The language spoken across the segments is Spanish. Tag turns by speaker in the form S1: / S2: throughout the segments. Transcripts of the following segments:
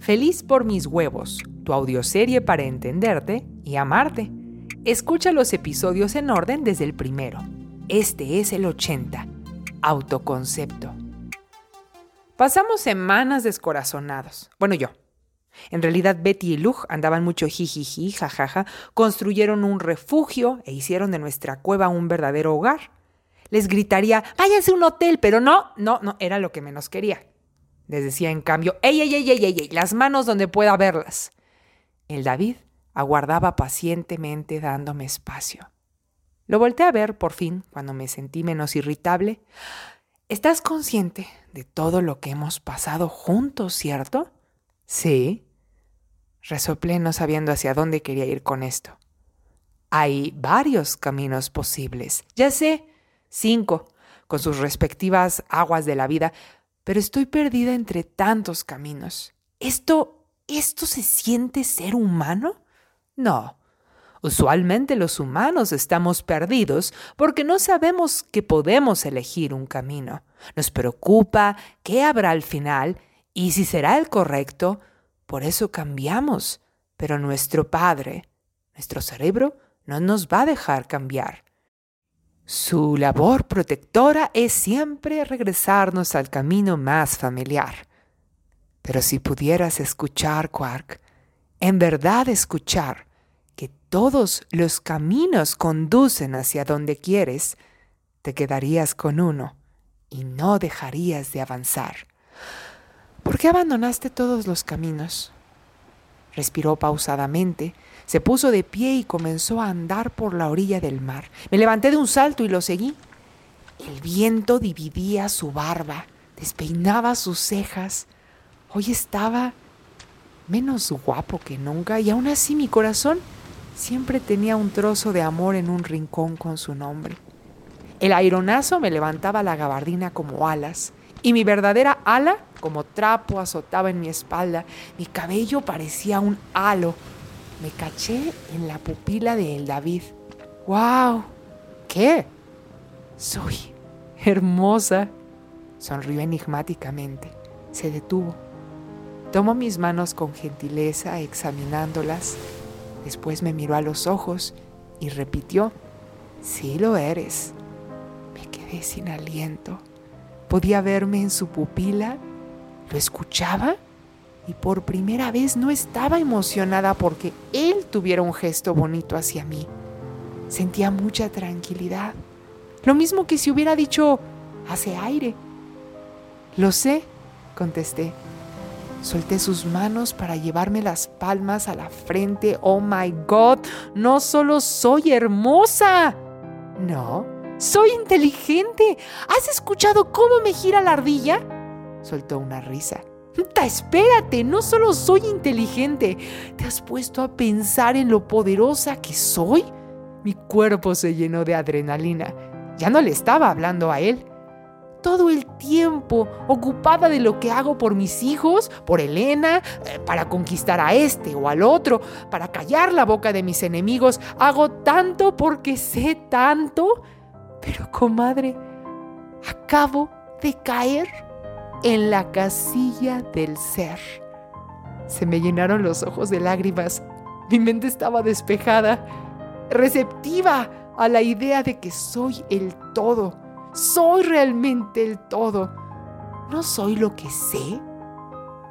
S1: Feliz por mis huevos, tu audioserie para entenderte y amarte. Escucha los episodios en orden desde el primero. Este es el 80. Autoconcepto. Pasamos semanas descorazonados. Bueno, yo. En realidad Betty y Luj andaban mucho jijiji, jajaja, construyeron un refugio e hicieron de nuestra cueva un verdadero hogar. Les gritaría, váyanse a un hotel, pero no, no, no, era lo que menos quería. Les decía en cambio, ey, ey, ey, ey, ey, las manos donde pueda verlas. El David aguardaba pacientemente dándome espacio. Lo volteé a ver por fin cuando me sentí menos irritable. ¿Estás consciente de todo lo que hemos pasado juntos, cierto? Sí. Resoplé no sabiendo hacia dónde quería ir con esto. Hay varios caminos posibles. Ya sé, cinco, con sus respectivas aguas de la vida, pero estoy perdida entre tantos caminos. ¿Esto, esto se siente ser humano? No. Usualmente los humanos estamos perdidos porque no sabemos que podemos elegir un camino. Nos preocupa qué habrá al final y si será el correcto. Por eso cambiamos. Pero nuestro Padre, nuestro cerebro, no nos va a dejar cambiar. Su labor protectora es siempre regresarnos al camino más familiar. Pero si pudieras escuchar, Quark, en verdad escuchar que todos los caminos conducen hacia donde quieres, te quedarías con uno y no dejarías de avanzar. ¿Por qué abandonaste todos los caminos? Respiró pausadamente, se puso de pie y comenzó a andar por la orilla del mar. Me levanté de un salto y lo seguí. El viento dividía su barba, despeinaba sus cejas. Hoy estaba menos guapo que nunca y aún así mi corazón siempre tenía un trozo de amor en un rincón con su nombre. El aironazo me levantaba la gabardina como alas y mi verdadera ala como trapo azotaba en mi espalda. Mi cabello parecía un halo me caché en la pupila de el David. ¡Wow! ¿Qué? Soy hermosa. Sonrió enigmáticamente. Se detuvo. Tomó mis manos con gentileza, examinándolas. Después me miró a los ojos y repitió, sí lo eres. Me quedé sin aliento. Podía verme en su pupila. ¿Lo escuchaba? y por primera vez no estaba emocionada porque él tuviera un gesto bonito hacia mí. Sentía mucha tranquilidad. Lo mismo que si hubiera dicho, hace aire. Lo sé, contesté. Solté sus manos para llevarme las palmas a la frente. Oh my God, no solo soy hermosa. No, soy inteligente. ¿Has escuchado cómo me gira la ardilla? Soltó una risa. Espérate, no solo soy inteligente, ¿te has puesto a pensar en lo poderosa que soy? Mi cuerpo se llenó de adrenalina. Ya no le estaba hablando a él. Todo el tiempo ocupada de lo que hago por mis hijos, por Elena, eh, para conquistar a este o al otro, para callar la boca de mis enemigos. Hago tanto porque sé tanto. Pero, comadre, acabo de caer en la casilla del ser. Se me llenaron los ojos de lágrimas. Mi mente estaba despejada, receptiva a la idea de que soy el todo. Soy realmente el todo. ¿No soy lo que sé?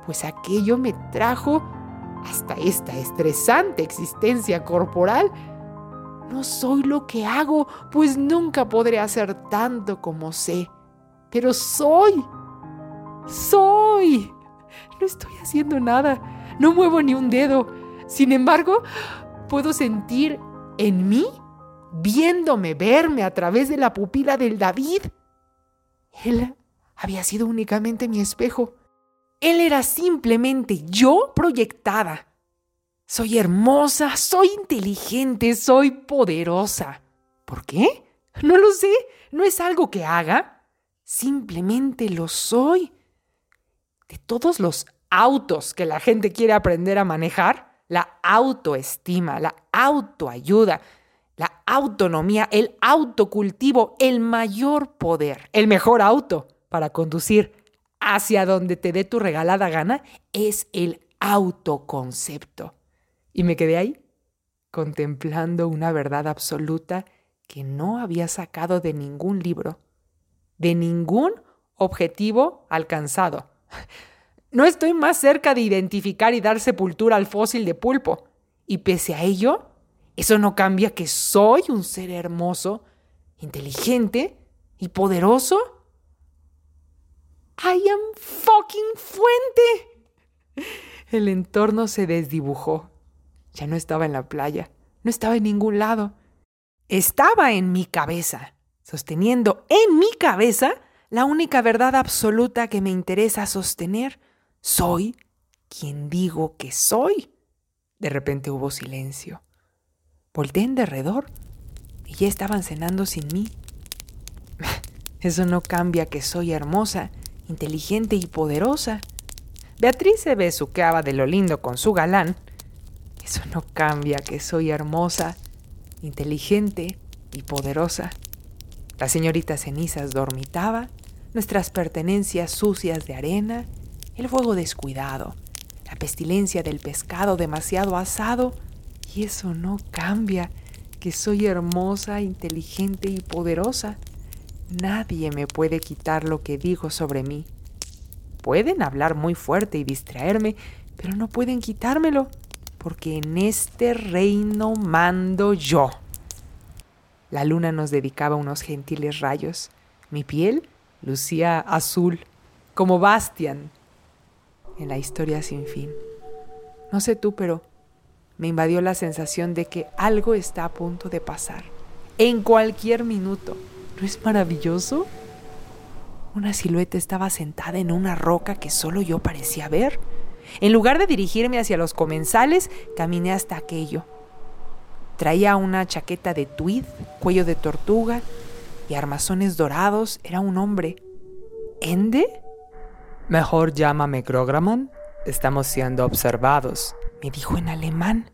S1: Pues aquello me trajo hasta esta estresante existencia corporal. No soy lo que hago, pues nunca podré hacer tanto como sé. Pero soy soy. No estoy haciendo nada. No muevo ni un dedo. Sin embargo, puedo sentir en mí, viéndome, verme a través de la pupila del David. Él había sido únicamente mi espejo. Él era simplemente yo proyectada. Soy hermosa, soy inteligente, soy poderosa. ¿Por qué? No lo sé, no es algo que haga. Simplemente lo soy de todos los autos que la gente quiere aprender a manejar, la autoestima, la autoayuda, la autonomía, el autocultivo, el mayor poder, el mejor auto para conducir hacia donde te dé tu regalada gana es el autoconcepto. Y me quedé ahí, contemplando una verdad absoluta que no había sacado de ningún libro, de ningún objetivo alcanzado. No estoy más cerca de identificar y dar sepultura al fósil de pulpo. Y pese a ello, eso no cambia que soy un ser hermoso, inteligente y poderoso. I am fucking fuente. El entorno se desdibujó. Ya no estaba en la playa, no estaba en ningún lado. Estaba en mi cabeza, sosteniendo en mi cabeza la única verdad absoluta que me interesa sostener. Soy quien digo que soy. De repente hubo silencio. Volté en derredor y ya estaban cenando sin mí. Eso no cambia que soy hermosa, inteligente y poderosa. Beatriz se besuqueaba de lo lindo con su galán. Eso no cambia que soy hermosa, inteligente y poderosa. La señorita Cenizas dormitaba, nuestras pertenencias sucias de arena, el fuego descuidado, la pestilencia del pescado demasiado asado, y eso no cambia que soy hermosa, inteligente y poderosa. Nadie me puede quitar lo que digo sobre mí. Pueden hablar muy fuerte y distraerme, pero no pueden quitármelo, porque en este reino mando yo. La luna nos dedicaba unos gentiles rayos. Mi piel lucía azul, como Bastian en la historia sin fin. No sé tú, pero me invadió la sensación de que algo está a punto de pasar. En cualquier minuto. ¿No es maravilloso? Una silueta estaba sentada en una roca que solo yo parecía ver. En lugar de dirigirme hacia los comensales, caminé hasta aquello. Traía una chaqueta de tweed, cuello de tortuga y armazones dorados. Era un hombre. ¿Ende? Mejor llámame Grograman. Estamos siendo observados, me dijo en alemán.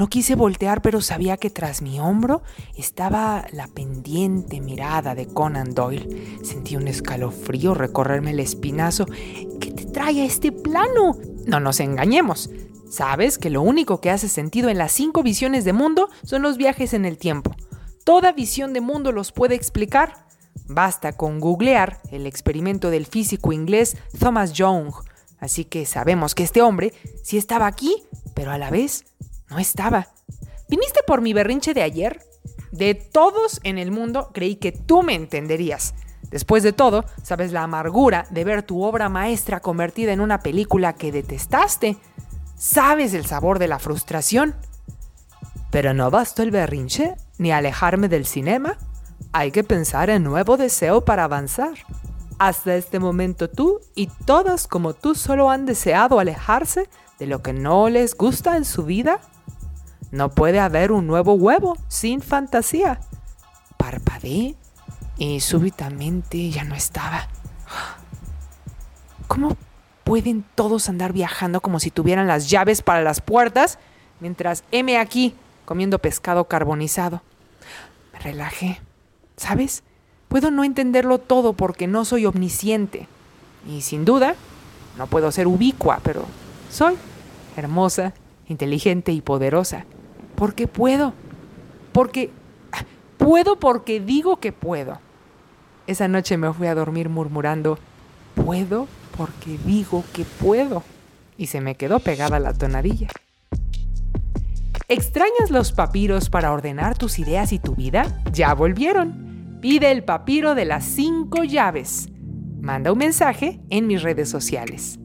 S1: No quise voltear, pero sabía que tras mi hombro estaba la pendiente mirada de Conan Doyle. Sentí un escalofrío recorrerme el espinazo. ¿Qué te trae a este plano? No nos engañemos. Sabes que lo único que hace sentido en las cinco visiones de mundo son los viajes en el tiempo. Toda visión de mundo los puede explicar. Basta con googlear el experimento del físico inglés Thomas Young. Así que sabemos que este hombre sí estaba aquí, pero a la vez no estaba. ¿Viniste por mi berrinche de ayer? De todos en el mundo creí que tú me entenderías. Después de todo, sabes la amargura de ver tu obra maestra convertida en una película que detestaste. Sabes el sabor de la frustración. Pero no bastó el berrinche ni alejarme del cinema. Hay que pensar en nuevo deseo para avanzar. Hasta este momento tú y todas como tú solo han deseado alejarse de lo que no les gusta en su vida no puede haber un nuevo huevo sin fantasía. Parpadeé y súbitamente ya no estaba. ¿Cómo pueden todos andar viajando como si tuvieran las llaves para las puertas mientras M aquí comiendo pescado carbonizado? Me relajé. ¿Sabes? Puedo no entenderlo todo porque no soy omnisciente. Y sin duda, no puedo ser ubicua, pero soy hermosa, inteligente y poderosa porque puedo. Porque puedo porque digo que puedo. Esa noche me fui a dormir murmurando, puedo porque digo que puedo. Y se me quedó pegada la tonadilla. ¿Extrañas los papiros para ordenar tus ideas y tu vida? Ya volvieron. Pide el papiro de las cinco llaves. Manda un mensaje en mis redes sociales.